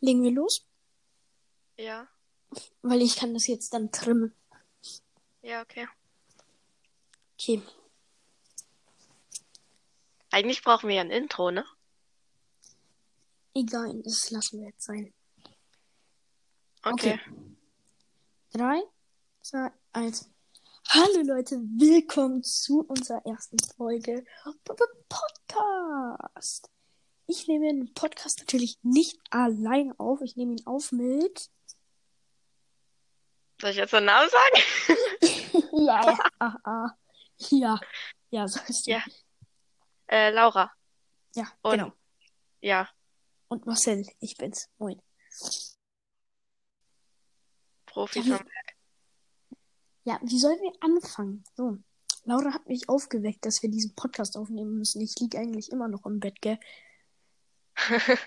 Legen wir los, Ja. weil ich kann das jetzt dann trimmen. Ja, okay. Okay. Eigentlich brauchen wir ja ein Intro, ne? Egal, das lassen wir jetzt sein. Okay. Okay. Drei, zwei, eins. Hallo Leute, willkommen zu unserer ersten Folge Podcast. Ich nehme den Podcast natürlich nicht allein auf. Ich nehme ihn auf mit. Soll ich jetzt den Namen sagen? ja, ah. ja, ja, so ist Ja. äh, Laura. Ja, Und- genau. Ja. Und Marcel, ich bin's. Moin. Profi Ja, Ja, wie sollen wir anfangen? So, Laura hat mich aufgeweckt, dass wir diesen Podcast aufnehmen müssen. Ich liege eigentlich immer noch im Bett, gell?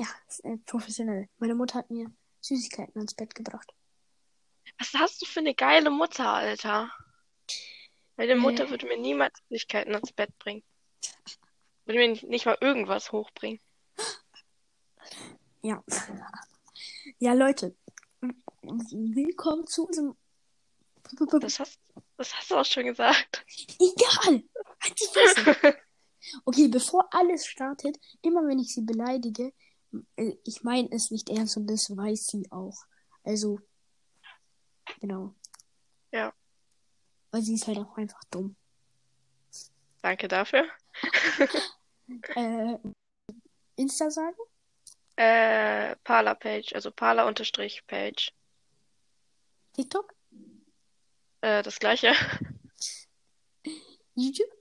Ja, ist, äh, professionell. Meine Mutter hat mir Süßigkeiten ans Bett gebracht. Was hast du für eine geile Mutter, Alter? Meine Äh. Mutter würde mir niemals Süßigkeiten ins Bett bringen. Würde mir nicht mal irgendwas hochbringen. Ja. Ja, Leute. Willkommen zu unserem. Das hast, das hast du auch schon gesagt. Egal! Halt die Fresse! Okay, bevor alles startet, immer wenn ich sie beleidige, äh, ich meine es nicht ernst und das weiß sie auch. Also, genau. Ja. Weil sie ist halt auch einfach dumm. Danke dafür. Äh, Insta sagen? Äh, Parler-Page, also Parler-Page. TikTok? Äh, das gleiche. YouTube?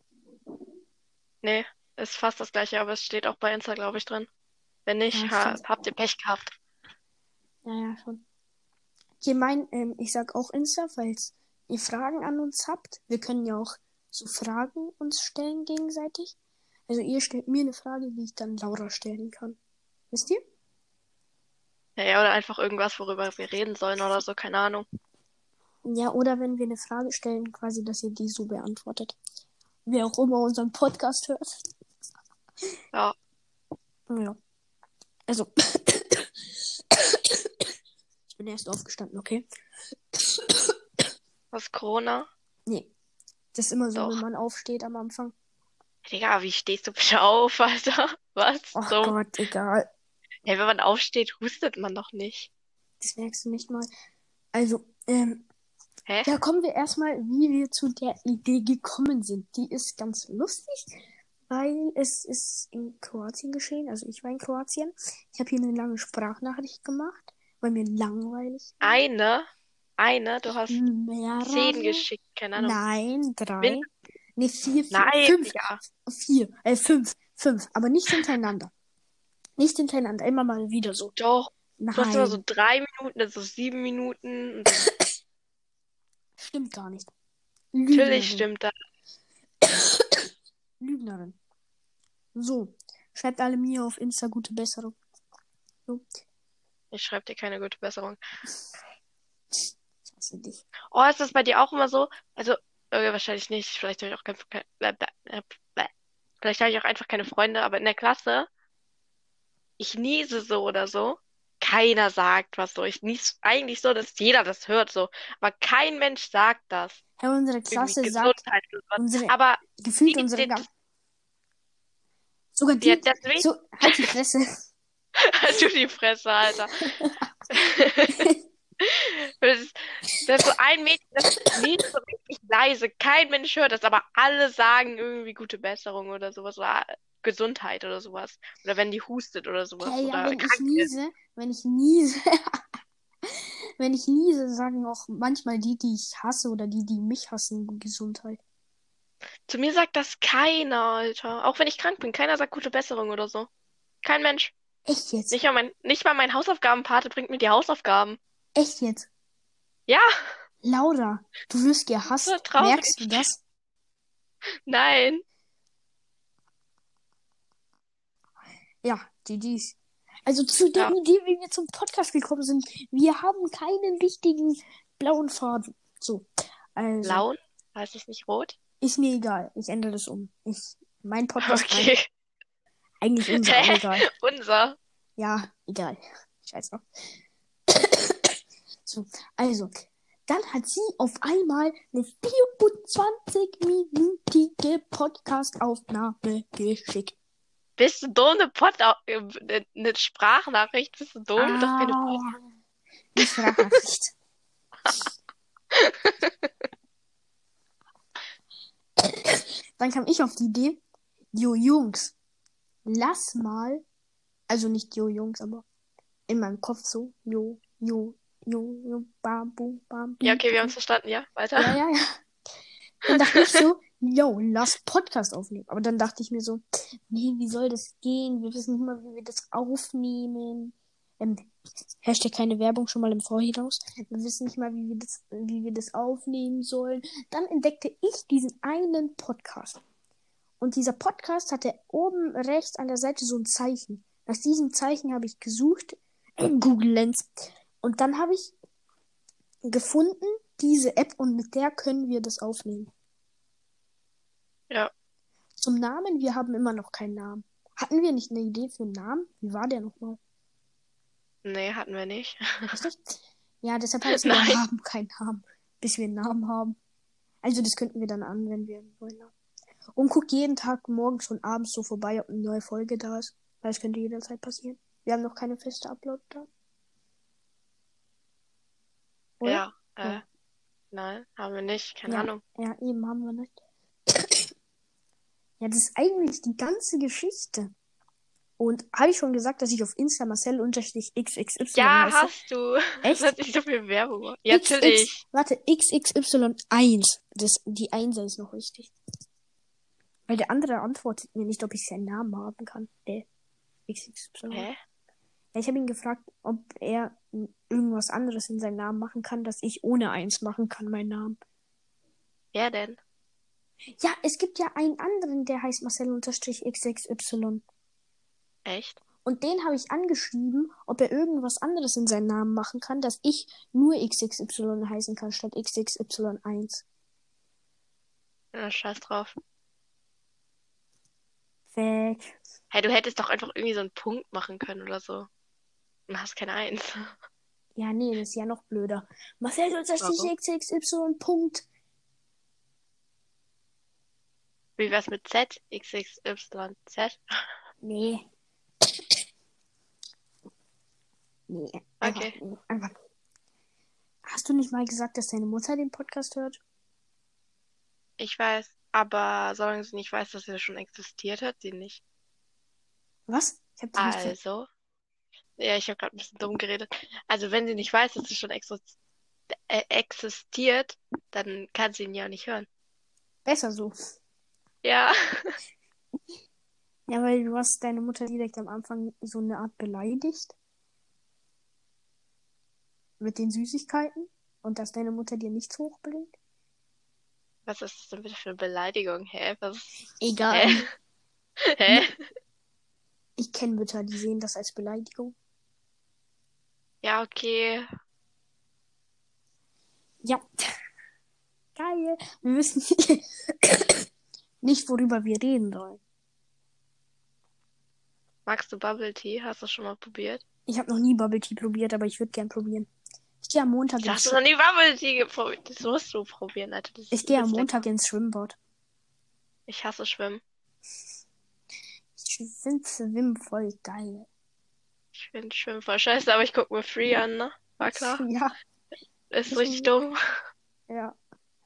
Nee, ist fast das gleiche, aber es steht auch bei Insta, glaube ich, drin. Wenn nicht, Ja, ha habt ihr Pech gehabt. Ja, ja, schon. Okay, mein, ähm, ich sag auch Insta, falls ihr Fragen an uns habt. Wir können ja auch so Fragen uns stellen gegenseitig. Also ihr stellt mir eine Frage, die ich dann Laura stellen kann. Wisst ihr? Ja, ja, oder einfach irgendwas, worüber wir reden sollen oder so, keine Ahnung. Ja, oder wenn wir eine Frage stellen, quasi, dass ihr die so beantwortet. Wer auch immer unseren Podcast hört. Ja. Ja. Also. ich bin erst aufgestanden, okay? Was Corona? Nee. Das ist immer so, Doch. wenn man aufsteht am Anfang. Digga, wie stehst du bitte auf, Alter? Was? Ach So. Gott, egal. Hey, wenn man aufsteht, hustet man doch nicht. Das merkst du nicht mal. Also, ähm, Hä? da kommen wir erstmal, wie wir zu der Idee gekommen sind. Die ist ganz lustig, weil es ist in Kroatien geschehen. Also ich war in Kroatien. Ich habe hier eine lange Sprachnachricht gemacht, weil mir langweilig war. Eine? Eine? Du hast Mehrere? zehn geschickt, keine Ahnung. Nein, drei. Min- Nee, vier, vier, Nein, fünf. ja. Vier, äh, fünf, fünf. Aber nicht hintereinander. Nicht hintereinander, immer mal wieder so. Doch. Nein, Du hast immer so drei Minuten, dann so sieben Minuten. Stimmt gar nicht. natürlich Lügnerin. stimmt das. Lügnerin. So, schreibt alle mir auf Insta gute Besserung. So, Ich schreibe dir keine gute Besserung. ich hasse dich. Oh, ist das bei dir auch immer so? Also, äh, wahrscheinlich nicht. Vielleicht habe ich auch kein, äh. Vielleicht habe ich auch einfach keine Freunde, aber in der Klasse, ich niese so oder so. Keiner sagt was so. Ich niese eigentlich so, dass jeder das hört so. Aber kein Mensch sagt das. Herr, unsere Klasse sagt, unsere, Aber gefühlt die- unsere, die- Ga- sogar die, ja, deswegen, so, halt die Fresse. halt du die Fresse, Alter. Das ist, das ist so ein Mädchen, das liest so richtig leise. Kein Mensch hört das, aber alle sagen irgendwie gute Besserung oder sowas. Oder Gesundheit oder sowas. Oder wenn die hustet oder sowas. Ja, ja, oder wenn ich niese, wenn ich niese, wenn ich niese, sagen auch manchmal die, die ich hasse oder die, die mich hassen, Gesundheit. Zu mir sagt das keiner, Alter. Auch wenn ich krank bin. Keiner sagt gute Besserung oder so. Kein Mensch. Echt jetzt? Nicht mal mein, nicht mal mein Hausaufgabenpate bringt mir die Hausaufgaben. Echt jetzt? Ja, Laura, du wirst gehasst. So. Merkst du das? nein. Ja, GG's. Also zu der Ja. Idee, wie wir zum Podcast gekommen sind. Wir haben keinen richtigen blauen Faden. So. Also, Laun? Heißt es nicht rot? ist mir egal. Ich ändere das um. Ich, mein Podcast Okay. Eigentlich unser, egal. Unser. Ja, egal. Scheiß drauf. So, also, dann hat sie auf einmal eine 24-minütige Podcast-Aufnahme geschickt. Bist du dumm? Eine, Pod eine, eine Sprachnachricht? Bist du dumm? Doch keine Ah, Pod eine Sprachnachricht. Dann kam ich auf die Idee, Jo Jungs, lass mal, also nicht Jo Jungs, aber in meinem Kopf so, Jo, Jo, Jo, Jo, bam, bum, bam, bum, Ja, okay, wir haben es verstanden, ja. Weiter. Ja, ja, ja. Dann dachte ich so, yo, lass Podcast aufnehmen. Aber dann dachte ich mir so, nee, wie soll das gehen? Wir wissen nicht mal, wie wir das aufnehmen. Ähm, Hashtag keine Werbung schon mal im Vorhinein. Wir wissen nicht mal, wie wir das, wie wir das aufnehmen sollen. Dann entdeckte ich diesen einen Podcast. Und dieser Podcast hatte oben rechts an der Seite so ein Zeichen. Nach diesem Zeichen habe ich gesucht in Google Lens. Und dann habe ich gefunden, diese App und mit der können wir das aufnehmen. Ja. Zum Namen, wir haben immer noch keinen Namen. Hatten wir nicht eine Idee für einen Namen? Wie war der nochmal? Nee, hatten wir nicht. Ja, deshalb heißt wir haben keinen Namen, bis wir einen Namen haben. Also das könnten wir dann an, wenn wir Namen. Und guck jeden Tag morgens und abends so vorbei, ob eine neue Folge da ist. Weil es könnte jederzeit passieren. Wir haben noch keine feste Upload da. Oder? Ja. Äh, Ja. Nein, haben wir nicht. Keine Ja. Ahnung. Ja, eben haben wir nicht. Ja, das ist eigentlich die ganze Geschichte. Und habe ich schon gesagt, dass ich auf Insta Marcel-XXY Ja, heiße? hast du. Echt? Das hat nicht so viel Werbung. gemacht. Ja, natürlich. Warte, XXY1. Das, die 1 ist noch richtig. Weil der andere antwortet mir nicht, ob ich seinen Namen haben kann. Der XXY. Hä? Ja, ich habe ihn gefragt, ob er irgendwas anderes in seinen Namen machen kann, dass ich ohne eins machen kann, meinen Namen. Wer denn? Ja, es gibt ja einen anderen, der heißt Marcel-XXY. Echt? Und den habe ich angeschrieben, ob er irgendwas anderes in seinen Namen machen kann, dass ich nur XXY heißen kann, statt XXY1. Ja, scheiß drauf. Weg. Hey, du hättest doch einfach irgendwie so einen Punkt machen können oder so. Hast keine Eins. Ja, nee, das ist ja noch blöder. Marcel Warum? XXY. Punkt. Wie wär's mit Z? XXYZ? Nee. Nee. Einfach, Okay. einfach. Hast du nicht mal gesagt, dass deine Mutter den Podcast hört? Ich weiß, aber solange sie nicht weiß, dass er schon existiert hat, sie nicht. Was? Ich hab dich nicht Also. Ja, ich habe gerade ein bisschen dumm geredet. Also, wenn sie nicht weiß, dass es schon äh, existiert, dann kann sie ihn ja nicht hören. Besser so. Ja. Ja, weil du hast deine Mutter direkt am Anfang so eine Art beleidigt. Mit den Süßigkeiten. Und dass deine Mutter dir nichts hochbringt. Was ist das denn bitte für eine Beleidigung? Hä? Was? Egal. Hä? Hä? Ich kenne Mütter, die sehen das als Beleidigung. Ja, okay. Ja. Geil. Wir wissen nicht, worüber wir reden sollen. Magst du Bubble Tea? Hast du schon mal probiert? Ich habe noch nie Bubble Tea probiert, aber ich würde gern probieren. Ich gehe am Montag Du ins hast noch nie Bubble Tea geprobiert. Das musst du probieren, Alter. Das Ich gehe am Montag lecker. ins Schwimmbad. Ich hasse Schwimmen. Ich finde Schwimmen voll geil. Ich finde Schwimmen voll scheiße, aber ich gucke mir Free an, ne? War klar. Ja, Ist richtig dumm. ja.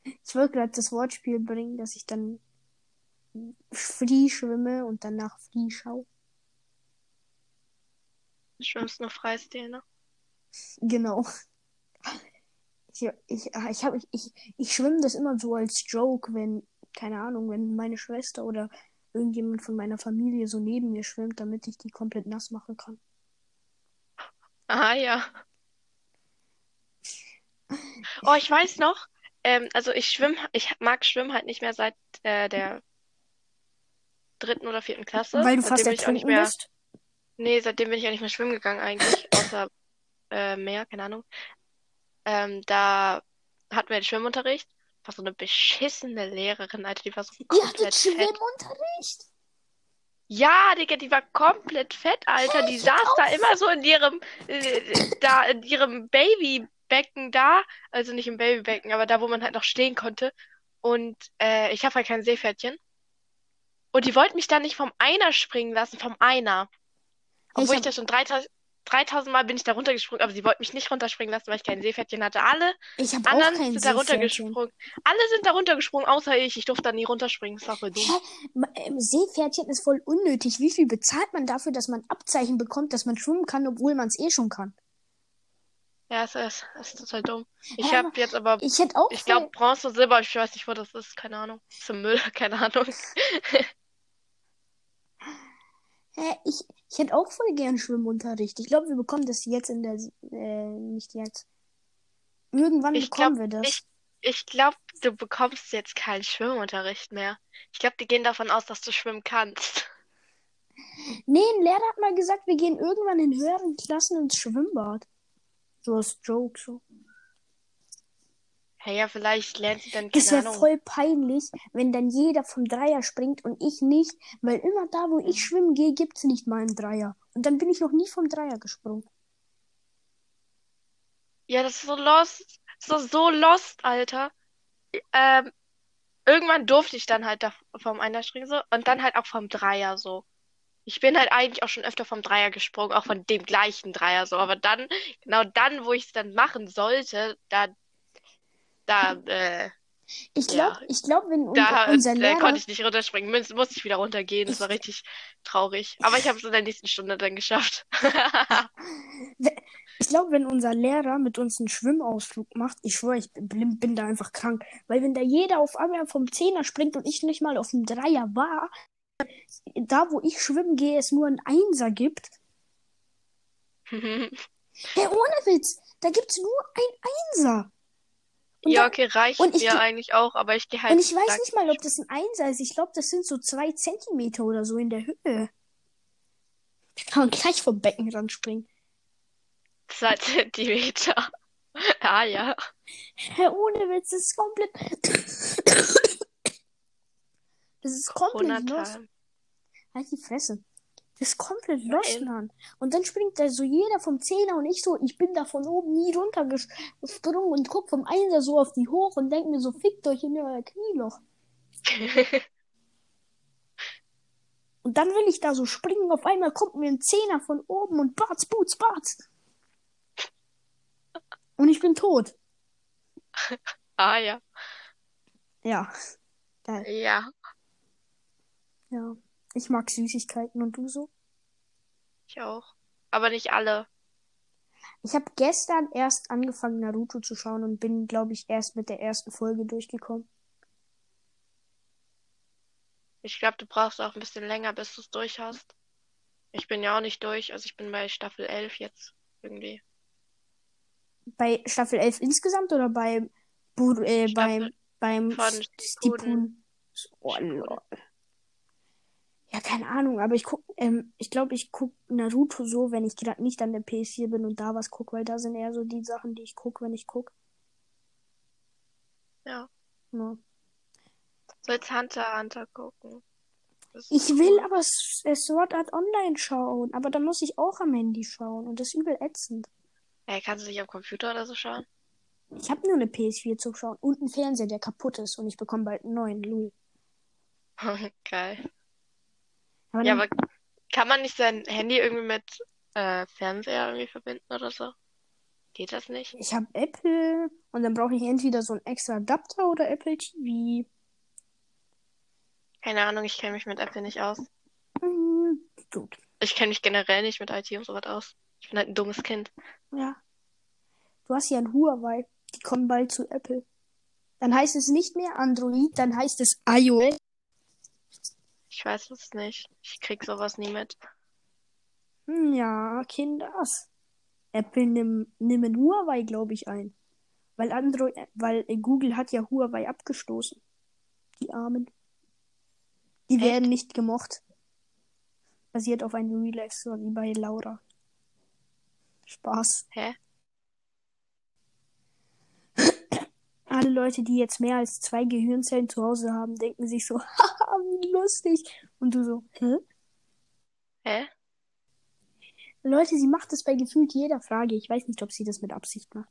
Ich wollte gerade das Wortspiel bringen, dass ich dann free schwimme und danach free schaue. Du schwimmst nur Freistil, ne? Genau. Ich, ich, ich, hab, ich, ich schwimme das immer so als Joke, wenn, keine Ahnung, wenn meine Schwester oder irgendjemand von meiner Familie so neben mir schwimmt, damit ich die komplett nass machen kann. Aha, ja. Oh, ich weiß noch. Ähm, also ich schwimme, ich mag Schwimmen halt nicht mehr seit äh, der dritten oder vierten Klasse. Weil du Seitdem fast bin ich auch nicht ertrunken mehr, bist. nee, seitdem bin ich auch nicht mehr schwimmen gegangen eigentlich, außer äh, Meer, keine Ahnung. Ähm, da hatten wir den Schwimmunterricht. War so eine beschissene Lehrerin, Alter, die war so Ihr hattet komplett fett. Schwimmunterricht? Ja, Digga, die war komplett fett, Alter. Die ich saß da immer so in ihrem, äh, da, in ihrem Babybecken da. Also nicht im Babybecken, aber da, wo man halt noch stehen konnte. Und äh, ich habe halt kein Seepferdchen. Und die wollten mich dann nicht vom Einer springen lassen, vom Einer. Ich Obwohl ich hab- da schon 3000, 3000 Mal bin ich da runtergesprungen, aber sie wollten mich nicht runterspringen lassen, weil ich kein Seepferdchen hatte. Alle Ich habe auch anderen kein sind da runtergesprungen. Alle sind da runtergesprungen, außer ich. Ich durfte da nie runterspringen. Ist auch voll dumm. Hä? Ähm, Seepferdchen ist voll unnötig. Wie viel bezahlt man dafür, dass man Abzeichen bekommt, dass man schwimmen kann, obwohl man es eh schon kann? Ja, es ist, es ist total dumm. Ich habe jetzt aber, Ich hätte auch ich glaube, Bronze und Silber, ich weiß nicht, wo das ist, keine Ahnung. Zum Müll, keine Ahnung. Hä, ich, ich hätte auch voll gern Schwimmunterricht. Ich glaube, wir bekommen das jetzt in der, äh, nicht jetzt. Irgendwann Ich bekommen glaub, wir das. Ich, ich glaube, du bekommst jetzt keinen Schwimmunterricht mehr. Ich glaube, die gehen davon aus, dass du schwimmen kannst. Nee, ein Lehrer hat mal gesagt, wir gehen irgendwann in höheren Klassen ins Schwimmbad. So als Joke, so. Hey, ja, vielleicht lernt sie dann, Das keine wäre Ahnung. voll peinlich, wenn dann jeder vom Dreier springt und ich nicht, weil immer da, wo ich schwimmen gehe, gibt's nicht mal einen Dreier. Und dann bin ich noch nie vom Dreier gesprungen. Ja, das ist so lost. Das ist so lost, Alter. Ähm, irgendwann durfte ich dann halt da vom Einer springen so und dann halt auch vom Dreier so. Ich bin halt eigentlich auch schon öfter vom Dreier gesprungen, auch von dem gleichen Dreier so. Aber dann, genau dann, wo ich es dann machen sollte, da, da, äh, Ich glaube, Ja. ich glaube, wenn da, unser da Lehrer, konnte ich nicht runterspringen. Muss, musste ich wieder runtergehen. Das war richtig traurig. Aber ich habe es in der nächsten Stunde dann geschafft. ich glaube, wenn unser Lehrer mit uns einen Schwimmausflug macht, ich schwöre, ich bin, bin da einfach krank. Weil wenn da jeder auf einmal vom Zehner springt und ich nicht mal auf dem Dreier war, da wo ich schwimmen gehe, es nur einen Einser gibt. Hey, ohne Witz, da gibt's nur ein Einser. Und Ja, okay, reicht und mir eigentlich auch, aber ich gehe halt Und ich weiß nicht mal, ob das ein Einser ist. Ich glaube, das sind so zwei Zentimeter oder so in der Höhe. Da kann man gleich vom Beckenrand springen. Zwei Zentimeter. Ah ja. Hä, ohne Witz, das ist komplett. Das ist komplett los. Halt die Fresse. Das ist komplett lost. Mann. Und dann springt da so jeder vom Zehner und ich so, ich bin da von oben nie runtergesprungen und guck vom Einser so auf die hoch und denk mir so, fickt euch in euer Knieloch. Und dann will ich da so springen, auf einmal kommt mir ein Zehner von oben und batz, boots, batz. Und ich bin tot. Ah ja. Ja. Geil. Ja. Ja. Ich mag Süßigkeiten und du so? Ich auch. Aber nicht alle. Ich habe gestern erst angefangen, Naruto zu schauen und bin, glaube ich, erst mit der ersten Folge durchgekommen. Ich glaube, du brauchst auch ein bisschen länger, bis du es durch hast. Ich bin ja auch nicht durch. Also ich bin bei Staffel 11 jetzt irgendwie. Bei Staffel 11 insgesamt oder bei, Bu äh, beim, beim Stipun? Oh, lol. Ja, keine Ahnung, aber ich guck, ähm, ich glaube, ich guck Naruto so, wenn ich gerade nicht an der PS4 bin und da was guck, weil da sind eher so die Sachen, die ich guck, wenn ich guck. Ja. Ja. Sollst Hunter Hunter gucken. Ich will cool. aber S- äh, Sword Art Online schauen, aber dann muss ich auch am Handy schauen und das ist übel ätzend. Ey, kannst du nicht am Computer oder so schauen? Ich habe nur eine PS4 zu schauen und einen Fernseher, der kaputt ist und ich bekomme bald einen neuen. Lul. Geil. Aber Ja, aber kann man nicht sein Handy irgendwie mit äh, Fernseher irgendwie verbinden oder so? Geht das nicht? ich habe Apple und dann brauche ich entweder so einen extra Adapter oder Apple TV. Keine Ahnung, ich kenne mich mit Apple nicht aus. Hm, gut. Ich kenne mich generell nicht mit IT und sowas aus. Ich bin halt ein dummes Kind. Ja. Du hast ja ein Huawei. Die kommen bald zu Apple. Dann heißt es nicht mehr Android, dann heißt es iOS. Ich weiß es nicht. Ich krieg sowas nie mit. Hm, Ja, Kinders. Apple nimm, nimm ein Huawei, glaube ich, ein. Weil Android, weil äh, Google hat ja Huawei abgestoßen. Die Armen. Die Echt? werden nicht gemocht. Basiert auf einem Life Story bei Laura. Spaß. Hä? Alle Leute, die jetzt mehr als zwei Gehirnzellen zu Hause haben, denken sich so, wie lustig. Und du so, hä? Hä? Leute, sie macht das bei gefühlt jeder Frage. Ich weiß nicht, ob sie das mit Absicht macht.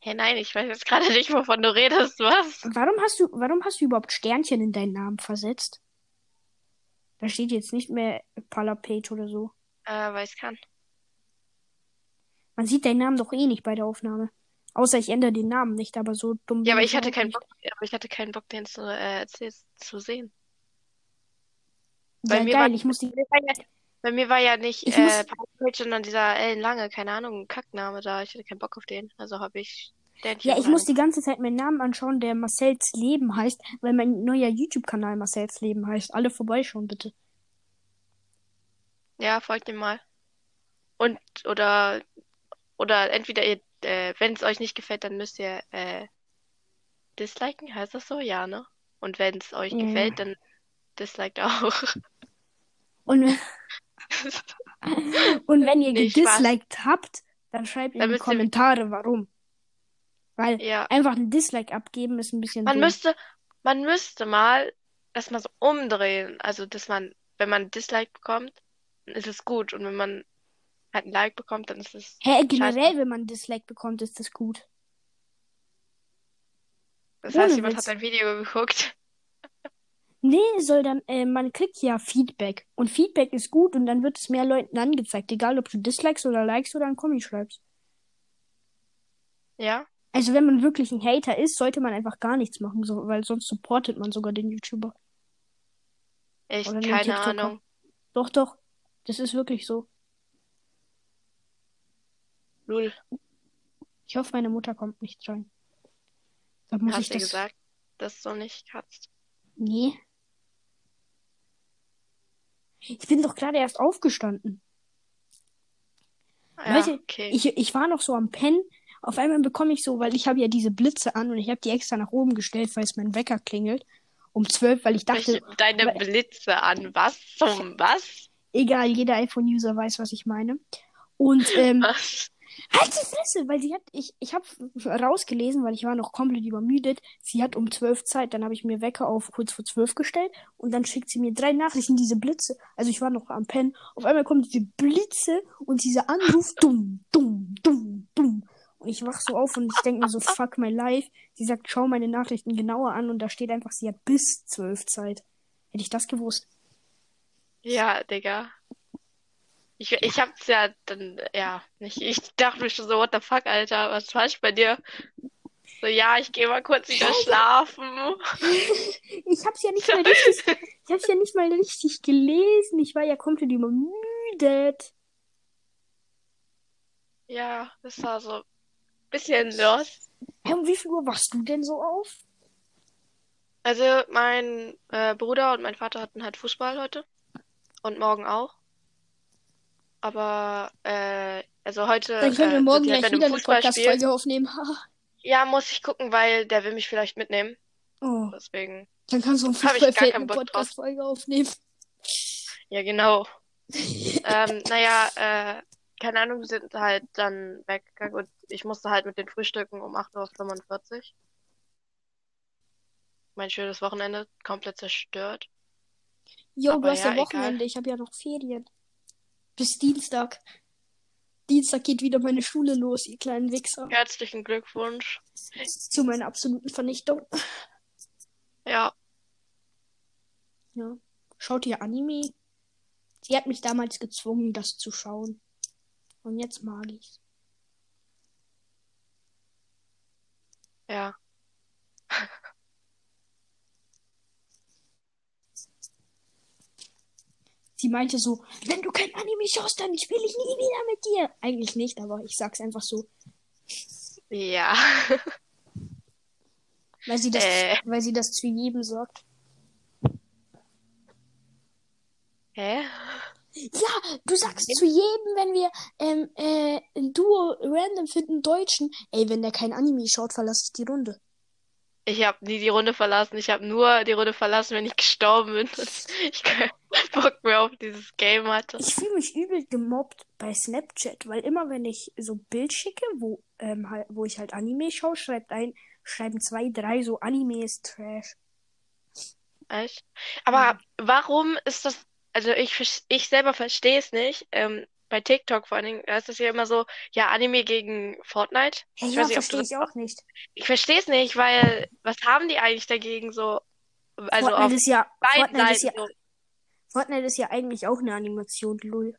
Hä, nein, ich weiß jetzt gerade nicht, wovon du redest, was? Warum hast du, warum hast du überhaupt Sternchen in deinen Namen versetzt? Da steht jetzt nicht mehr Palapage oder so. Äh, weil ich kann. Man sieht deinen Namen doch eh nicht bei der Aufnahme. Außer ich ändere den Namen nicht, aber so dumm Ja, aber ich hatte keinen nicht. Bock, aber ich hatte keinen Bock, den zu, äh, zu, sehen. Ja, Bei mir geil, war- ich muss die. Bei mir war ja, bei mir war ja nicht Ich äh, muss- Page, sondern dieser Ellen Lange, keine Ahnung, ein Kackname da. Ich hatte keinen Bock auf den. Also habe ich Sternchen Ja, ich muss die ganze Zeit meinen Namen anschauen, der Marcells Leben heißt, weil mein neuer YouTube-Kanal Marcells Leben heißt. Alle vorbeischauen, bitte. Ja, folgt ihm mal. Und, oder, oder entweder ihr, äh, wenn es euch nicht gefällt, dann müsst ihr, äh, disliken, heißt das so? Ja, ne? Und wenn es euch Ja, gefällt, dann disliked auch. Und, und wenn ihr Nee, Spaß. gedisliked habt, dann schreibt in die Kommentare, warum. Weil Ja. einfach ein Dislike abgeben ist ein bisschen Man dumm. müsste, man müsste mal das mal so umdrehen. Also, dass man, wenn man ein Dislike bekommt, ist es gut. Und wenn man halt ein Like bekommt, dann ist es Hä, generell, scheiße. wenn man ein Dislike bekommt, ist das gut. Das Ohne heißt, jemand Witz. hat ein Video geguckt. Nee, soll dann, äh, man kriegt ja Feedback. Und Feedback ist gut und dann wird es mehr Leuten angezeigt. Egal, ob du Dislikes oder Likes oder einen Kommi schreibst. Ja? Also, wenn man wirklich ein Hater ist, sollte man einfach gar nichts machen, so, weil sonst supportet man sogar den YouTuber. Oder den keine TikToker. Ahnung. Doch, doch. Das ist wirklich so. Lul, Ich hoffe, meine Mutter kommt nicht rein. Da muss ich hast du das. gesagt, dass du nicht kannst. Nee. Ich bin doch gerade erst aufgestanden. Ja, Leute, okay. Ich, ich war noch so am Pennen. Auf einmal bekomme ich so, weil ich habe ja diese Blitze an und ich habe die extra nach oben gestellt, falls mein Wecker klingelt. Um zwölf, weil ich dachte, Welche- deine weil- Blitze an. Was zum was? egal, jeder iPhone-User weiß, was ich meine. Und ähm, Was? Halt die Fresse, weil sie hat, ich, ich habe rausgelesen, weil ich war noch komplett übermüdet. Sie hat um zwölf Zeit, dann habe ich mir Wecker auf kurz vor zwölf gestellt und dann schickt sie mir drei Nachrichten, diese Blitze. Also ich war noch am Pennen. Auf einmal kommen diese Blitze und dieser Anruf, dumm, dumm, dumm, dumm. Und ich wach so auf und ich denke mir so, fuck my life. Sie sagt, schau meine Nachrichten genauer an und da steht einfach, sie hat bis zwölf Zeit. Hätte ich das gewusst. Ja, Digga. Ich, ich hab's ja dann, ja, nicht. Ich dachte mir schon so, what the fuck, Alter, was ist falsch bei dir? So, ja, ich gehe mal kurz wieder schlafen. Ich hab's ja nicht mal richtig, ich hab's ja nicht mal richtig gelesen. Ich war ja komplett übermüdet. Ja, das war so ein bisschen los. Hä, um wie viel Uhr wachst du denn so auf? Also, mein äh, Bruder und mein Vater hatten halt Fußball heute. Und morgen auch. Aber, äh, also heute, Dann können wir äh, morgen halt gleich wieder eine. Podcast-Folge aufnehmen. Ja, muss ich gucken, weil der will mich vielleicht mitnehmen. oh, Deswegen. dann kannst du Fußballfeld eine. Podcast-Folge aufnehmen. Ja, genau. ähm, naja, äh, keine Ahnung, wir sind halt dann weggegangen und ich musste halt mit den Frühstücken um 8.45 Uhr. Mein schönes Wochenende komplett zerstört. Jo, du hast ja, ja, Wochenende, ich habe ja noch Ferien. Bis Dienstag. Dienstag geht wieder meine Schule los, ihr kleinen Wichser. Herzlichen Glückwunsch. Zu meiner absoluten Vernichtung. Ja, Ja. Schaut ihr Anime? Sie hat mich damals gezwungen, das zu schauen. Und jetzt mag ich's. ja. Sie meinte so, wenn du kein Anime schaust, dann spiele ich nie wieder mit dir. Eigentlich nicht, aber ich sag's einfach so, Ja. weil sie das, Äh. weil sie das zu jedem sagt. Hä? Ja, du sagst zu jedem, wenn wir ähm, äh, ein Duo random finden, Deutschen, ey, wenn der kein Anime schaut, verlasse ich die Runde. Ich habe nie die Runde verlassen. Ich habe nur die Runde verlassen, wenn ich gestorben bin. Ich keinen Bock mehr auf dieses Game hatte. Ich fühle mich übel gemobbt bei Snapchat, weil immer wenn ich so Bild schicke, wo, ähm, wo ich halt Anime schaue, schreibt ein, schreiben zwei, drei so Anime ist Trash. Echt? Aber warum ist das, also ich, ich selber verstehe es nicht. Ähm, bei TikTok vor allen Dingen, da ist es ja immer so, ja, Anime gegen Fortnite. Hey, Ich ja, weiß nicht, ob du verstehe das ich auch nicht. Ich verstehe es nicht, weil was haben die eigentlich dagegen so? Also Fortnite auf ist ja, beiden Fortnite ist ja, so. Fortnite ist ja eigentlich auch eine Animation, lol.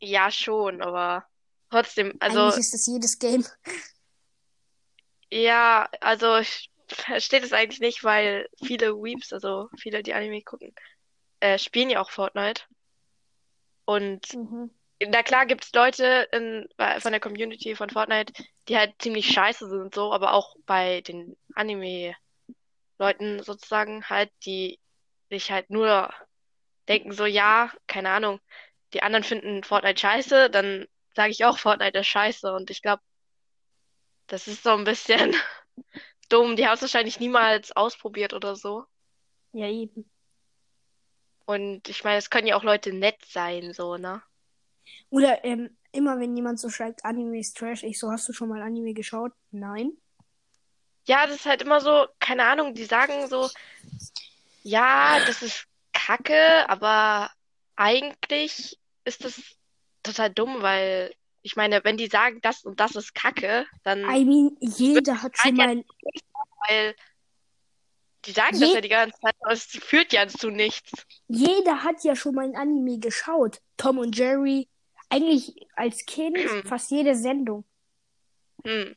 Ja, schon, aber trotzdem, also Eigentlich ist das jedes Game. ja, also ich verstehe das eigentlich nicht, weil viele Weeps, also viele, die Anime gucken, äh, spielen ja auch Fortnite. Und Mhm. na klar gibt's Leute in, von der Community von Fortnite, die halt ziemlich scheiße sind so, aber auch bei den Anime-Leuten sozusagen halt, die sich halt nur denken so, ja, keine Ahnung, die anderen finden Fortnite scheiße, dann sage ich auch, Fortnite ist scheiße. Und ich glaube, das ist so ein bisschen dumm. Die haben es wahrscheinlich niemals ausprobiert oder so. Ja, eben. Und ich meine, es können ja auch Leute nett sein, so, ne? Oder ähm, immer wenn jemand so schreibt, Anime ist Trash, ich so, hast du schon mal Anime geschaut? Nein. Ja, das ist halt immer so, keine Ahnung, die sagen so, ja, das ist Kacke, aber eigentlich ist das total dumm, weil ich meine, wenn die sagen, das und das ist Kacke, dann, I mean, jeder hat schon mal, weil die sagen Je- das ja die ganze Zeit, aber es führt ja zu nichts. jeder hat ja schon mal ein Anime geschaut. Tom und Jerry. Eigentlich als Kind Hm. fast jede Sendung. Hm.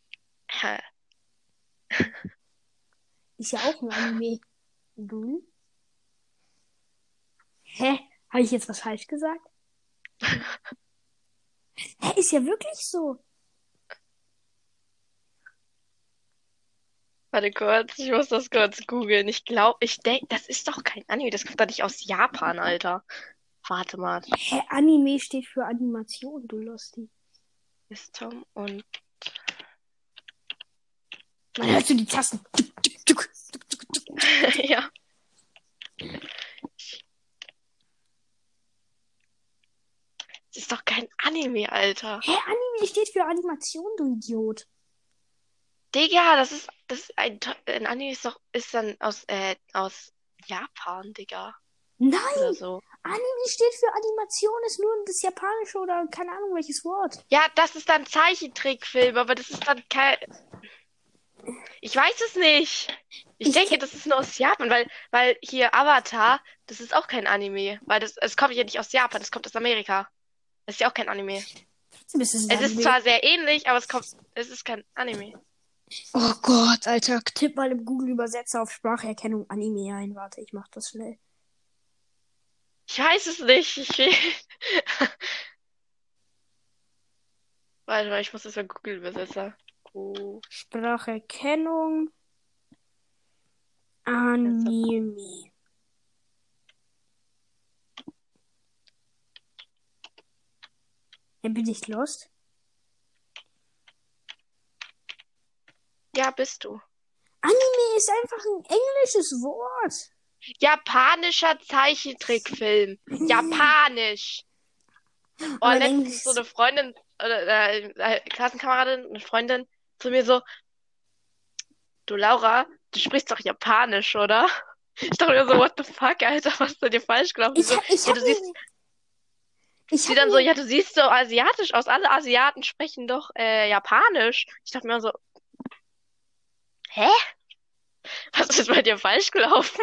Ist ja auch ein Anime. Du? Hä? Habe ich jetzt was falsch gesagt? Hä, ist ja wirklich so. Warte kurz, ich muss das kurz googeln. Ich glaube, ich denke, das ist doch kein Anime, das kommt doch nicht aus Japan, Alter. Warte mal, Hä, Anime steht für Animation, du Lustig. ist Tom und Man hört so die Tasten. Ja. Das ist doch kein Anime, Alter. Hä, Anime steht für Animation, du Idiot. Digga, das ist, das ist ein, ein Anime ist doch, ist dann aus, äh, aus Japan, Digga. Nein, so. Anime steht für Animation, ist nur das Japanische oder keine Ahnung welches Wort. Ja, das ist dann Zeichentrickfilm, aber das ist dann kein. Ich weiß es nicht. Ich Ich denke, ke- das ist nur aus Japan, weil, weil hier Avatar, das ist auch kein Anime, weil das, es kommt ja nicht aus Japan, das kommt aus Amerika. Das ist ja auch kein Anime. Trotzdem ist es ein Es ist Anime. zwar sehr ähnlich, aber es kommt, es ist kein Anime. Oh Gott, Alter, tipp mal im Google-Übersetzer auf Spracherkennung Anime ein. Warte, ich mach das schnell. Ich weiß es nicht. Ich. Warte mal, ich muss das mal Google übersetzen. Go- Spracherkennung Anime. Ja, bin ich lost? Ja, bist du. Anime ist einfach ein englisches Wort. Japanischer Zeichentrickfilm. Japanisch. Oh, letztens so eine Freundin, oder äh, äh, Klassenkameradin, eine Freundin zu mir so, du Laura, du sprichst doch Japanisch, oder? Ich dachte mir so, what the fuck, Alter, was ist denn dir falsch gelaufen? Ich, hab- ich ja, hab du siehst, ich sie dann so, ja, du siehst so asiatisch aus. Alle Asiaten sprechen doch äh, Japanisch. Ich dachte mir so, hä? Was ist bei dir falsch gelaufen?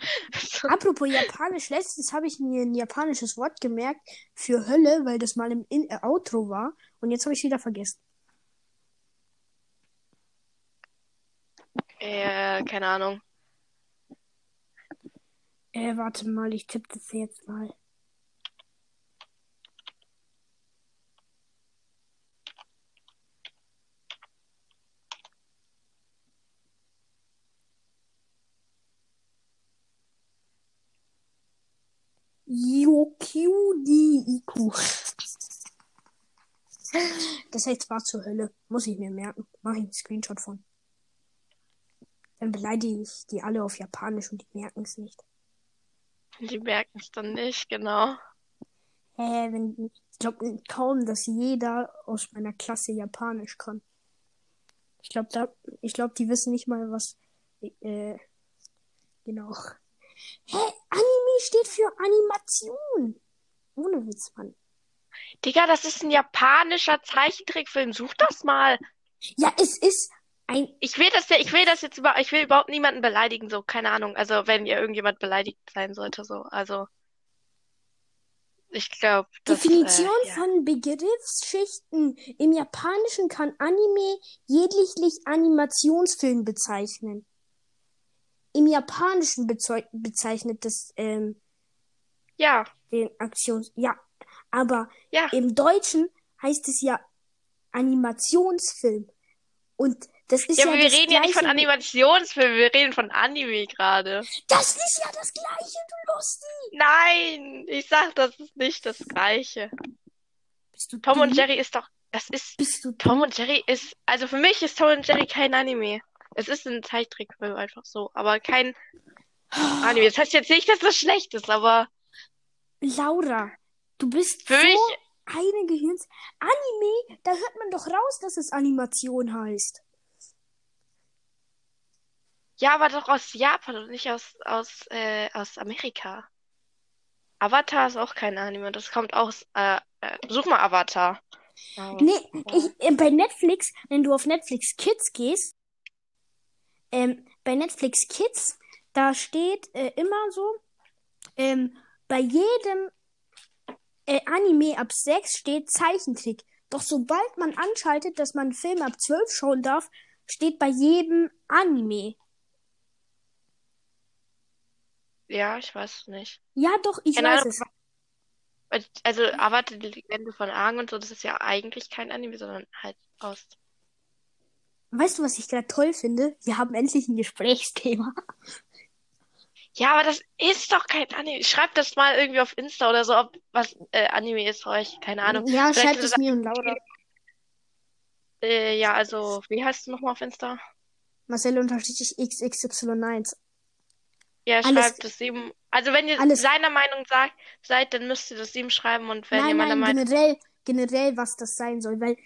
Apropos Japanisch, letztens habe ich mir ein japanisches Wort gemerkt für Hölle, weil das mal im In äh, Outro war. Und jetzt habe ich wieder vergessen. äh, keine Ahnung. Äh, warte mal, ich tippe das jetzt mal. Yokyugi-iku. Das heißt war zur Hölle. Muss ich mir merken. Mach ich einen Screenshot von. Dann beleidige ich die alle auf Japanisch und die merken es nicht. Die merken es dann nicht, genau. Hä, wenn, ich glaube kaum, dass jeder aus meiner Klasse Japanisch kann. Ich glaube, da, ich glaube, die wissen nicht mal, was, äh, genau. Hä? Anime steht für Animation. Ohne Witz, Mann. Digga, das ist ein japanischer Zeichentrickfilm. Such das mal. Ja, es ist ein. Ich will das ja, ich will das jetzt über, ich will überhaupt niemanden beleidigen, so, keine Ahnung. Also, wenn ihr irgendjemand beleidigt sein sollte, so, also. Ich glaube, Definition äh, ja. von Begriffsschichten. Im Japanischen kann Anime jeglich Animationsfilm bezeichnen. Im Japanischen bezeichnet das ähm, Ja, den Aktions. Ja, aber ja. im Deutschen heißt es ja Animationsfilm. Und das ist Ja, ja, aber wir das reden ja nicht von Animationsfilmen, wir reden von Anime gerade. Das ist ja das Gleiche, du Lustig. Nein, ich sag, das ist nicht das Gleiche. Bist du Tom dumm? und Jerry ist doch, das ist, Bist du Tom und Jerry ist, also für mich ist Tom und Jerry kein Anime. Es ist ein Zeichentrickfilm einfach so, aber kein Anime. Das heißt jetzt nicht, dass das schlecht ist, aber Laura, du bist für so mich, eine Gehirns. Anime, da hört man doch raus, dass es Animation heißt. ja, aber doch aus Japan und nicht aus, aus, äh, aus Amerika. Avatar ist auch kein Anime, das kommt aus, äh, äh, such mal Avatar. Nee, ich, äh, bei Netflix, wenn du auf Netflix Kids gehst, ähm, bei Netflix Kids, da steht äh, immer so, ähm, bei jedem äh, Anime ab 6 steht Zeichentrick. Doch sobald man anschaltet, dass man einen Film ab 12 schauen darf, steht bei jedem Anime. Ja, ich weiß nicht. Ja, doch, ich Keine weiß Ahnung, es. Also Avatar, die Legende von Aang und so, das ist ja eigentlich kein Anime, sondern halt aus. Weißt du, was ich gerade toll finde? Wir haben endlich ein Gesprächsthema. Ja, aber das ist doch kein Anime. Schreibt das mal irgendwie auf Insta oder so, ob was äh, Anime ist für euch. Keine Ahnung. Ja, Vielleicht schreibt es mir und Laura. Äh, ja, also, wie heißt du nochmal auf Insta? Marcel unterstrich XXY1. Ja, Alles- schreibt es ihm. Also, wenn ihr alles- seiner Meinung sagt, seid, dann müsst ihr das ihm schreiben und wenn Nein, ihr meiner nein, Meinung. generell, generell, was das sein soll, weil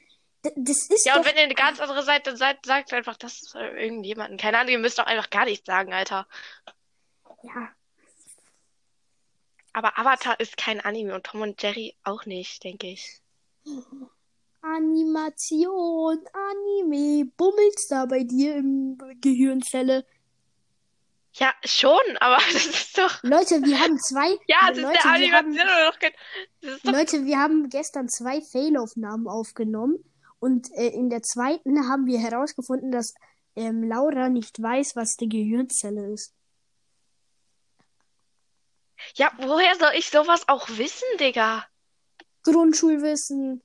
das ist Ja, und wenn ihr eine ganz andere seid, dann seid, sagt einfach das äh, irgendjemanden. Keine Ahnung, ihr müsst doch einfach gar nichts sagen, Alter. ja, Aber Avatar ist kein Anime und Tom und Jerry auch nicht, denke ich. Animation, Anime, bummelt's da bei dir im Gehirnzelle? Ja, schon, aber das ist doch. Leute, wir haben zwei, Ja, ist Leute, wir haben, Animation doch kein. Das ist doch. Leute, wir haben gestern zwei Failaufnahmen aufgenommen und äh, in der zweiten haben wir herausgefunden, dass ähm, Laura nicht weiß, was die Gehirnzelle ist. Ja, woher soll ich sowas auch wissen, Digga? Grundschulwissen.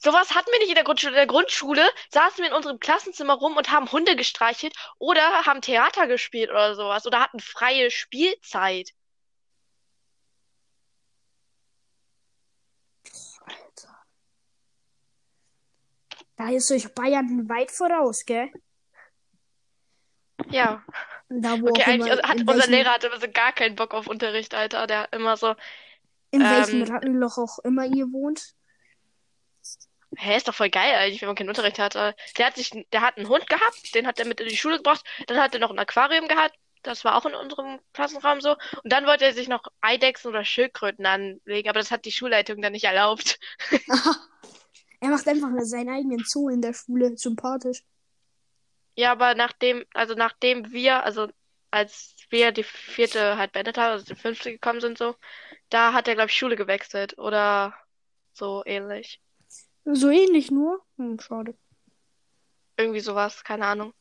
Sowas hatten wir nicht in der Grundschule. In der Grundschule saßen wir in unserem Klassenzimmer rum und haben Hunde gestreichelt oder haben Theater gespielt oder sowas oder hatten freie Spielzeit. Da ist euch Bayern weit voraus, gell? Ja. Da, wo Okay, eigentlich immer, hat unser welchem, Lehrer hatte so gar keinen Bock auf Unterricht, Alter. Der hat immer so, in welchem ähm, Rattenloch auch immer ihr wohnt. hä, ist doch voll geil eigentlich, wenn man keinen Unterricht hatte. Der hat sich, der hat einen Hund gehabt, den hat er mit in die Schule gebracht. Dann hat er noch ein Aquarium gehabt. Das war auch in unserem Klassenraum so. Und dann wollte er sich noch Eidechsen oder Schildkröten anlegen, aber das hat die Schulleitung dann nicht erlaubt. er macht einfach seinen eigenen Zoo in der Schule. Sympathisch. Ja, aber nachdem, also nachdem wir, also als wir die vierte halt beendet haben, also die fünfte gekommen sind so, da hat er, glaube ich, Schule gewechselt oder so ähnlich. So ähnlich nur. Hm, schade. Irgendwie sowas, keine Ahnung.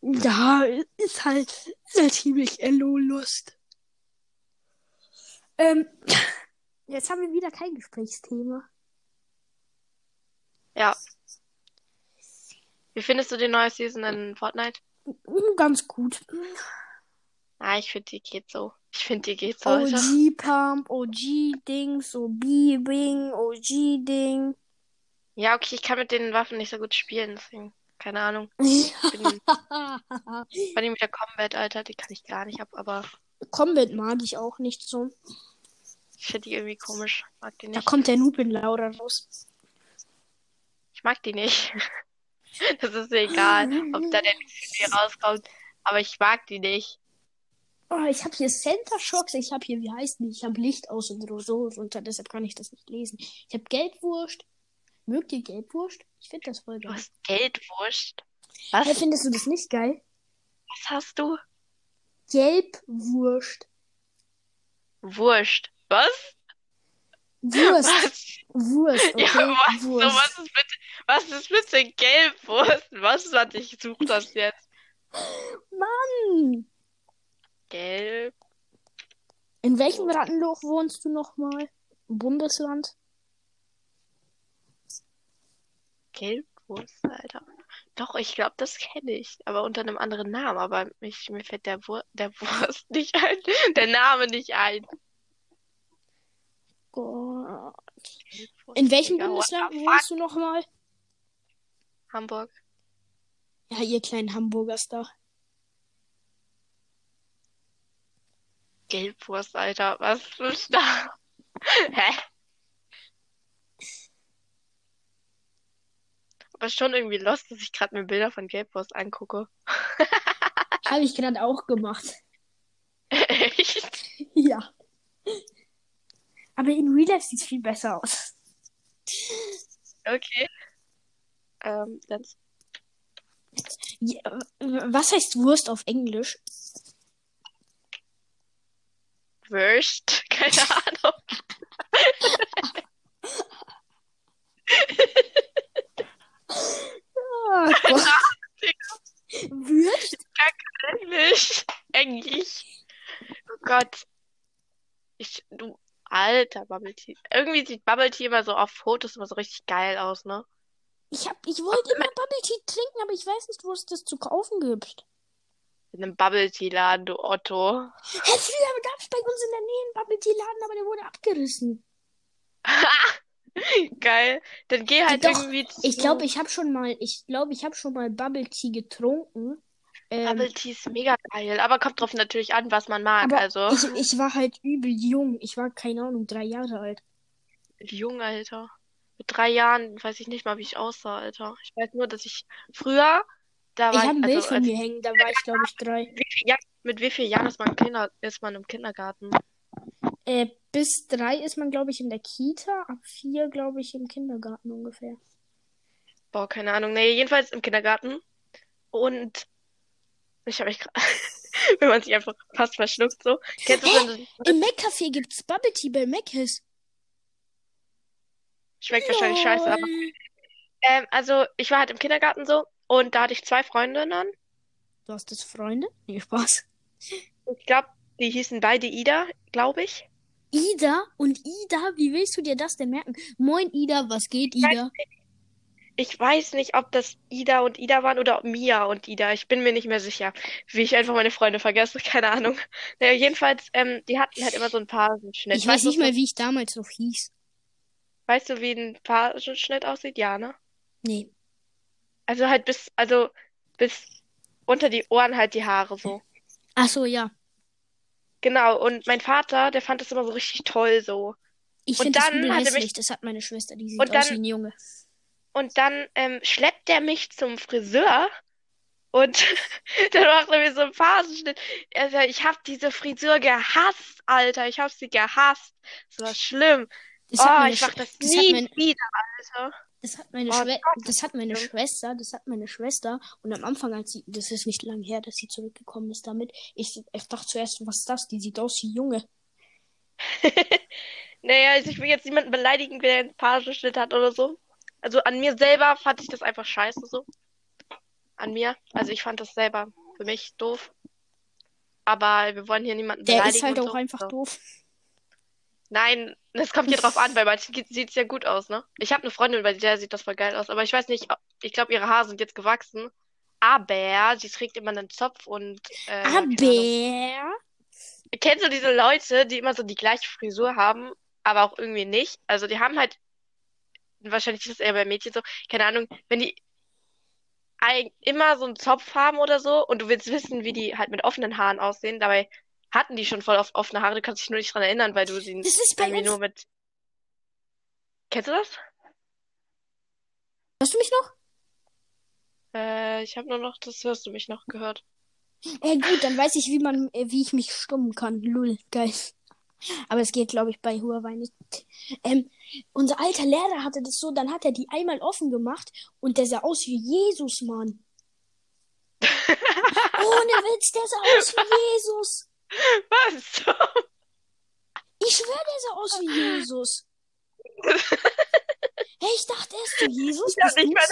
Ja, ist halt, ist halt ziemlich LO-Lust. Ähm, jetzt haben wir wieder kein Gesprächsthema. Ja. Wie findest du die neue Season in Fortnite? Hm, Ganz gut. Ah, ich finde, die geht so. Ich finde, die geht so. Alter. OG Pump, OG Dings, OB Bing, OG Ding. Ja, okay, ich kann mit den Waffen nicht so gut spielen, deswegen, keine Ahnung. Ich bin, vor allem mit der Combat, Alter, die kann ich gar nicht ab, aber Combat mag ich auch nicht so. ich finde die irgendwie komisch. Mag die Da nicht. kommt der Noob in Laura raus. Ich mag die nicht. Das ist mir egal, ob da der Typ rauskommt, aber ich mag die nicht. Oh, ich habe hier Center Shocks, ich habe hier, wie heißt die? Ich habe Licht aus und so runter, deshalb kann ich das nicht lesen. Ich habe Geldwurst. Mögt ihr Gelbwurst? Ich finde das voll Du geil. hast Geldwurst. Hey, Was? findest du das nicht geil? Was hast du? Gelbwurst. Wurst. Was? Wurst. Was? Wurst, okay? Ja, was? So, Wurst. was ist bitte, was ist bitte Gelbwurst? Was hat ich suche das jetzt? Mann! Gelb. In welchem Rattenloch wohnst du nochmal? Bundesland? Gelbwurst, Alter. Doch, ich glaube, das kenne ich, aber unter einem anderen Namen. Aber mich, mir fällt der, Wur der Wurst nicht ein, der Name nicht ein. Gott. In welchem Bundesland wohnst du nochmal? Hamburg. Ja, ihr kleinen Hamburgers da. Gelbwurst, Alter. Was ist da? Hä? Aber schon irgendwie lost, dass ich gerade mir Bilder von Gelbwurst angucke. Habe ich gerade auch gemacht. Echt? Ja. Aber in Real Life sieht es viel besser aus. Okay. Ähm, dann Ja, was heißt Wurst auf Englisch? Wurst. Keine Ahnung. Oh Gott. Wurst? Englisch. Englisch. Oh Gott. Ich, du, alter Bubble Tea. Irgendwie sieht Bubble Tea immer so auf Fotos immer so richtig geil aus, ne? Ich, hab, ich wollte immer Bubble Tea trinken, aber ich weiß nicht, wo es das zu kaufen gibt. In einem Bubble Tea Laden, du Otto. Hä, früher gab es bei uns in der Nähe einen Bubble Tea Laden, aber der wurde abgerissen. Geil. Dann geh halt Doch, irgendwie Ich zu- glaube, ich habe schon mal, ich glaube, ich habe schon mal Bubble Tea getrunken. Ähm, Bubble Tea ist mega geil, aber kommt drauf natürlich an, was man mag. Also, ich, ich war halt übel jung. Ich war, keine Ahnung, drei Jahre alt. jung, Alter. Mit drei Jahren weiß ich nicht mal, wie ich aussah, Alter. Ich weiß nur, dass ich früher, da Ich war habe ein ich, Bild also, von mir hängen, da war ich, glaube ich, drei. wie ja, mit wie vielen Jahren ist man, Kinder, ist man im Kindergarten? Äh, bis drei ist man, glaube ich, in der Kita, ab vier, glaube ich, im Kindergarten ungefähr. Boah, keine Ahnung. Nee, jedenfalls im Kindergarten. Und ich habe mich gerade, wenn man sich einfach fast verschluckt, so. Kennst du, wenn du, Im Mac-Café gibt's Bubble Tea bei Mc's. schmeckt wahrscheinlich scheiße, aber, ähm, also, ich war halt im Kindergarten so und da hatte ich zwei Freundinnen. Du hast das Freunde? Nee, Spaß. Ich glaube, die hießen beide Ida, glaube ich. Ida und Ida, wie willst du dir das denn merken? Moin Ida, was geht Ida? Ich weiß nicht, ob das Ida und Ida waren oder ob Mia und Ida. Ich bin mir nicht mehr sicher. Wie ich einfach meine Freunde vergesse, keine Ahnung. Naja, jedenfalls, ähm, die hatten halt immer so einen Pagenschnitt. Ich weiß Weißt nicht mal, wie ich damals noch hieß. weißt du, wie ein Pagenschnitt aussieht? Ja, ne? Nee. Also halt bis, also bis unter die Ohren halt die Haare so. Ach so, ja. Genau, und mein Vater, der fand das immer so richtig toll so. Ich finde das übel hat hässlich. mich- Das hat meine Schwester, die sieht Und aus dann- wie ein Junge. Und dann ähm, schleppt er mich zum Friseur und dann macht er mir so einen Phasenschnitt. Also ich hab diese Frisur gehasst, Alter. Ich hab sie gehasst. Das war schlimm. Das Oh, meine ich mach das das hat nie mein- wieder, Alter. Das hat meine Oh Schwe Gott. das hat meine. Schwester, das hat meine Schwester. Und am Anfang, als sie, das ist nicht lange her, dass sie zurückgekommen ist damit. Ich, ich dachte zuerst, was ist das? Die sieht aus wie Junge. Naja, also ich will jetzt niemanden beleidigen, der einen Phasenschnitt hat oder so. Also an mir selber fand ich das einfach scheiße so. An mir. Also ich fand das selber für mich doof. Aber wir wollen hier niemanden Der ist beleidigen halt und auch so. einfach So. doof. Nein, das kommt hier drauf an, bei manchen sieht es ja gut aus, ne? Ich habe eine Freundin, bei der sieht das voll geil aus. Aber ich weiß nicht, ich glaube, ihre Haare sind jetzt gewachsen. Aber sie trägt immer einen Zopf und äh. Aber. Kennst du diese Leute, die immer so die gleiche Frisur haben, aber auch irgendwie nicht? Also die haben halt, wahrscheinlich ist es eher bei Mädchen so, keine Ahnung, wenn die immer so einen Zopf haben oder so und du willst wissen, wie die halt mit offenen Haaren aussehen, dabei hatten die schon voll oft offene Haare, du kannst dich nur nicht dran erinnern, weil du sie Das ist bei irgendwie nur mit. Kennst du das? Hörst du mich noch? Äh, ich habe nur noch, das hörst du mich noch gehört. Äh, gut, dann weiß ich, wie man, äh, wie ich mich stummen kann. Lull, geil. Aber es geht, glaube ich, bei Huawei nicht. Ähm, unser alter Lehrer hatte das so, dann hat er die einmal offen gemacht und der sah aus wie Jesus, Mann. Ohne Witz, der sah aus wie Jesus. Was? Ich schwöre, der sah aus wie Jesus. Hey, ich dachte erst, du Jesus Ich, bist nicht mal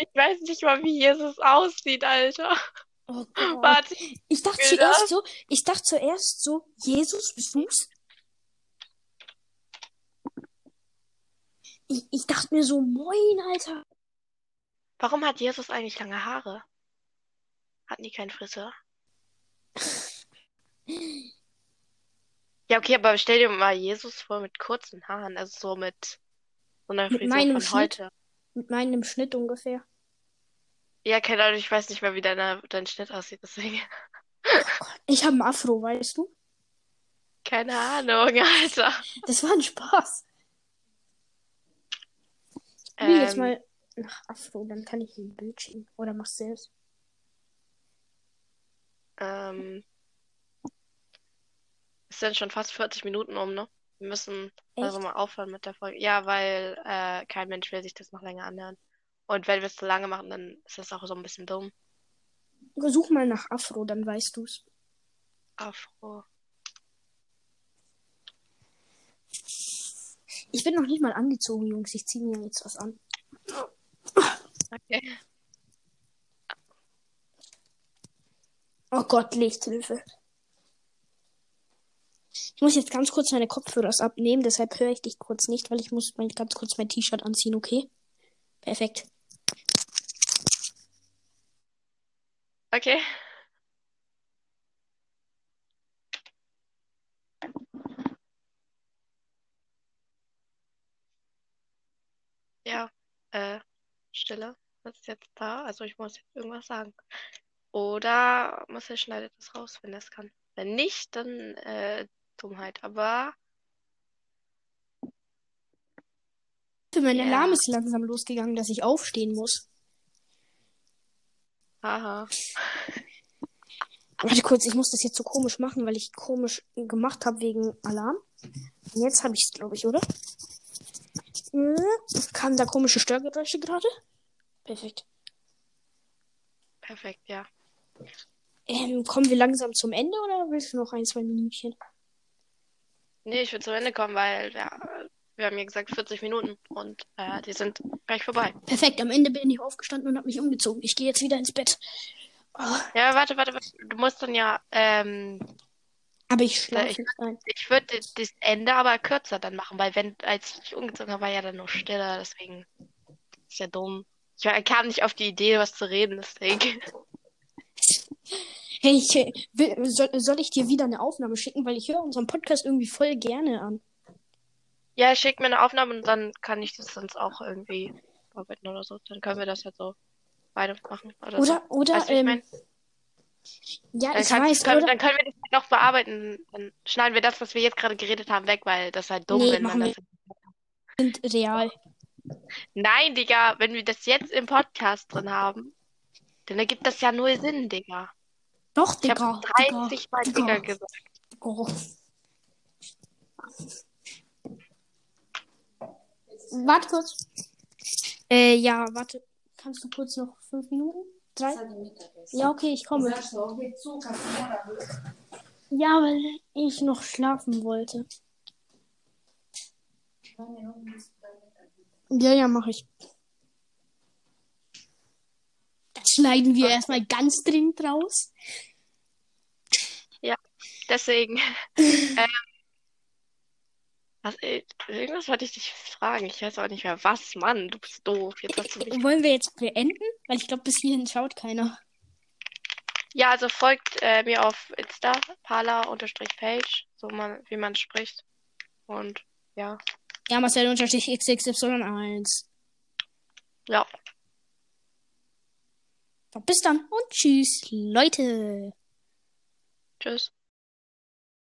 ich weiß nicht mal, wie Jesus aussieht, Alter. Oh Gott. Warte, Ich dachte zuerst so, ich dachte zuerst so, Jesus, bist du's? Ich, ich dachte mir so, moin, Alter. warum hat Jesus eigentlich lange Haare? Hatten die keinen Friseur? Ja, okay, aber stell dir mal Jesus vor mit kurzen Haaren, also so mit so einer Mit Frisur meinem von Schnitt? heute. Mit meinem Schnitt ungefähr. Ja, keine Ahnung, ich weiß nicht mehr, wie deine, dein Schnitt aussieht, deswegen. Ich habe einen Afro, weißt du? Keine Ahnung, Alter. Das war ein Spaß. Ich jetzt Ähm, mal nach Afro, dann kann ich ein Bild schicken. Oder mach's selbst. ähm, es sind schon fast 40 Minuten um, ne? Wir müssen also Echt? mal aufhören mit der Folge. Ja, weil äh, kein Mensch will sich das noch länger anhören. Und wenn wir es zu lange machen, dann ist das auch so ein bisschen dumm. Such mal nach Afro, dann weißt du's. Afro. Ich bin noch nicht mal angezogen, Jungs. Ich ziehe mir jetzt was an. Okay. Oh Gott, Lichthilfe. Ich muss jetzt ganz kurz meine Kopfhörer abnehmen, deshalb höre ich dich kurz nicht, weil ich muss mein, ganz kurz mein T-Shirt anziehen, okay? Perfekt. Okay. Ja, äh, Stille. Was ist jetzt da? Also ich muss jetzt irgendwas sagen. Oder Marcel schneidet das raus, wenn er es kann. Wenn nicht, dann äh, Dummheit. Aber mein Ja. Alarm ist langsam losgegangen, dass ich aufstehen muss. Haha. Warte kurz, ich muss das jetzt so komisch machen, weil ich komisch gemacht habe wegen Alarm. Und jetzt habe ich es, glaube ich, oder? Äh, Kamen da komische Störgeräusche gerade? Perfekt. Perfekt, ja. Ähm, kommen wir langsam zum Ende oder willst du noch ein, zwei Minütchen? Nee, ich will zu Ende kommen, weil ja, wir haben ja gesagt 40 Minuten und äh, die sind gleich vorbei. Perfekt, am Ende bin ich aufgestanden und habe mich umgezogen. Ich gehe jetzt wieder ins Bett. Oh, Ja, warte, warte, warte. Du musst dann ja, ähm, aber ich schlafe ich- ich würde das Ende aber kürzer dann machen, weil wenn, als ich mich umgezogen habe, war ja dann nur stiller, deswegen ist ja dumm. Ich war- kam nicht auf die Idee, was zu reden, deswegen. Hey, ich, äh, will, soll, soll ich dir wieder eine Aufnahme schicken, weil ich höre unseren Podcast irgendwie voll gerne an. Ja, schick mir eine Aufnahme und dann kann ich das sonst auch irgendwie bearbeiten oder so. Dann können wir das halt so beide machen oder so. Oder, oder, Weißt wie ich ähm, mein? ja, Dann, ich kann, weiß, können, oder? dann können wir das halt noch bearbeiten. Dann schneiden wir das, was wir jetzt gerade geredet haben, weg, weil das halt dumm, Nee, wenn man das. sind real. Nein, Digga, wenn wir das jetzt im Podcast drin haben, dann ergibt das ja null Sinn, Digga. Doch, Ich Digga, habe 30 Mal Digga. Digga gesagt. Oh. Warte kurz. Äh, ja, warte. Kannst du kurz noch fünf Minuten? Drei? Ja, okay, ich komme. Ja, weil ich noch schlafen wollte. Ja, ja, mache ich. Das schneiden wir erstmal ganz dringend raus. Deswegen. ähm, was, äh, irgendwas wollte ich dich fragen. Ich weiß aber nicht mehr was. Mann, du bist doof. Jetzt hast du mich. Wollen wir jetzt beenden? Weil ich glaube, bis hierhin schaut keiner. Ja, also folgt äh, mir auf Insta, pala-page, so man, wie man spricht. Und ja, Ja, Marcel unterstrich XXY1. ja. Bis dann und tschüss, Leute. Tschüss.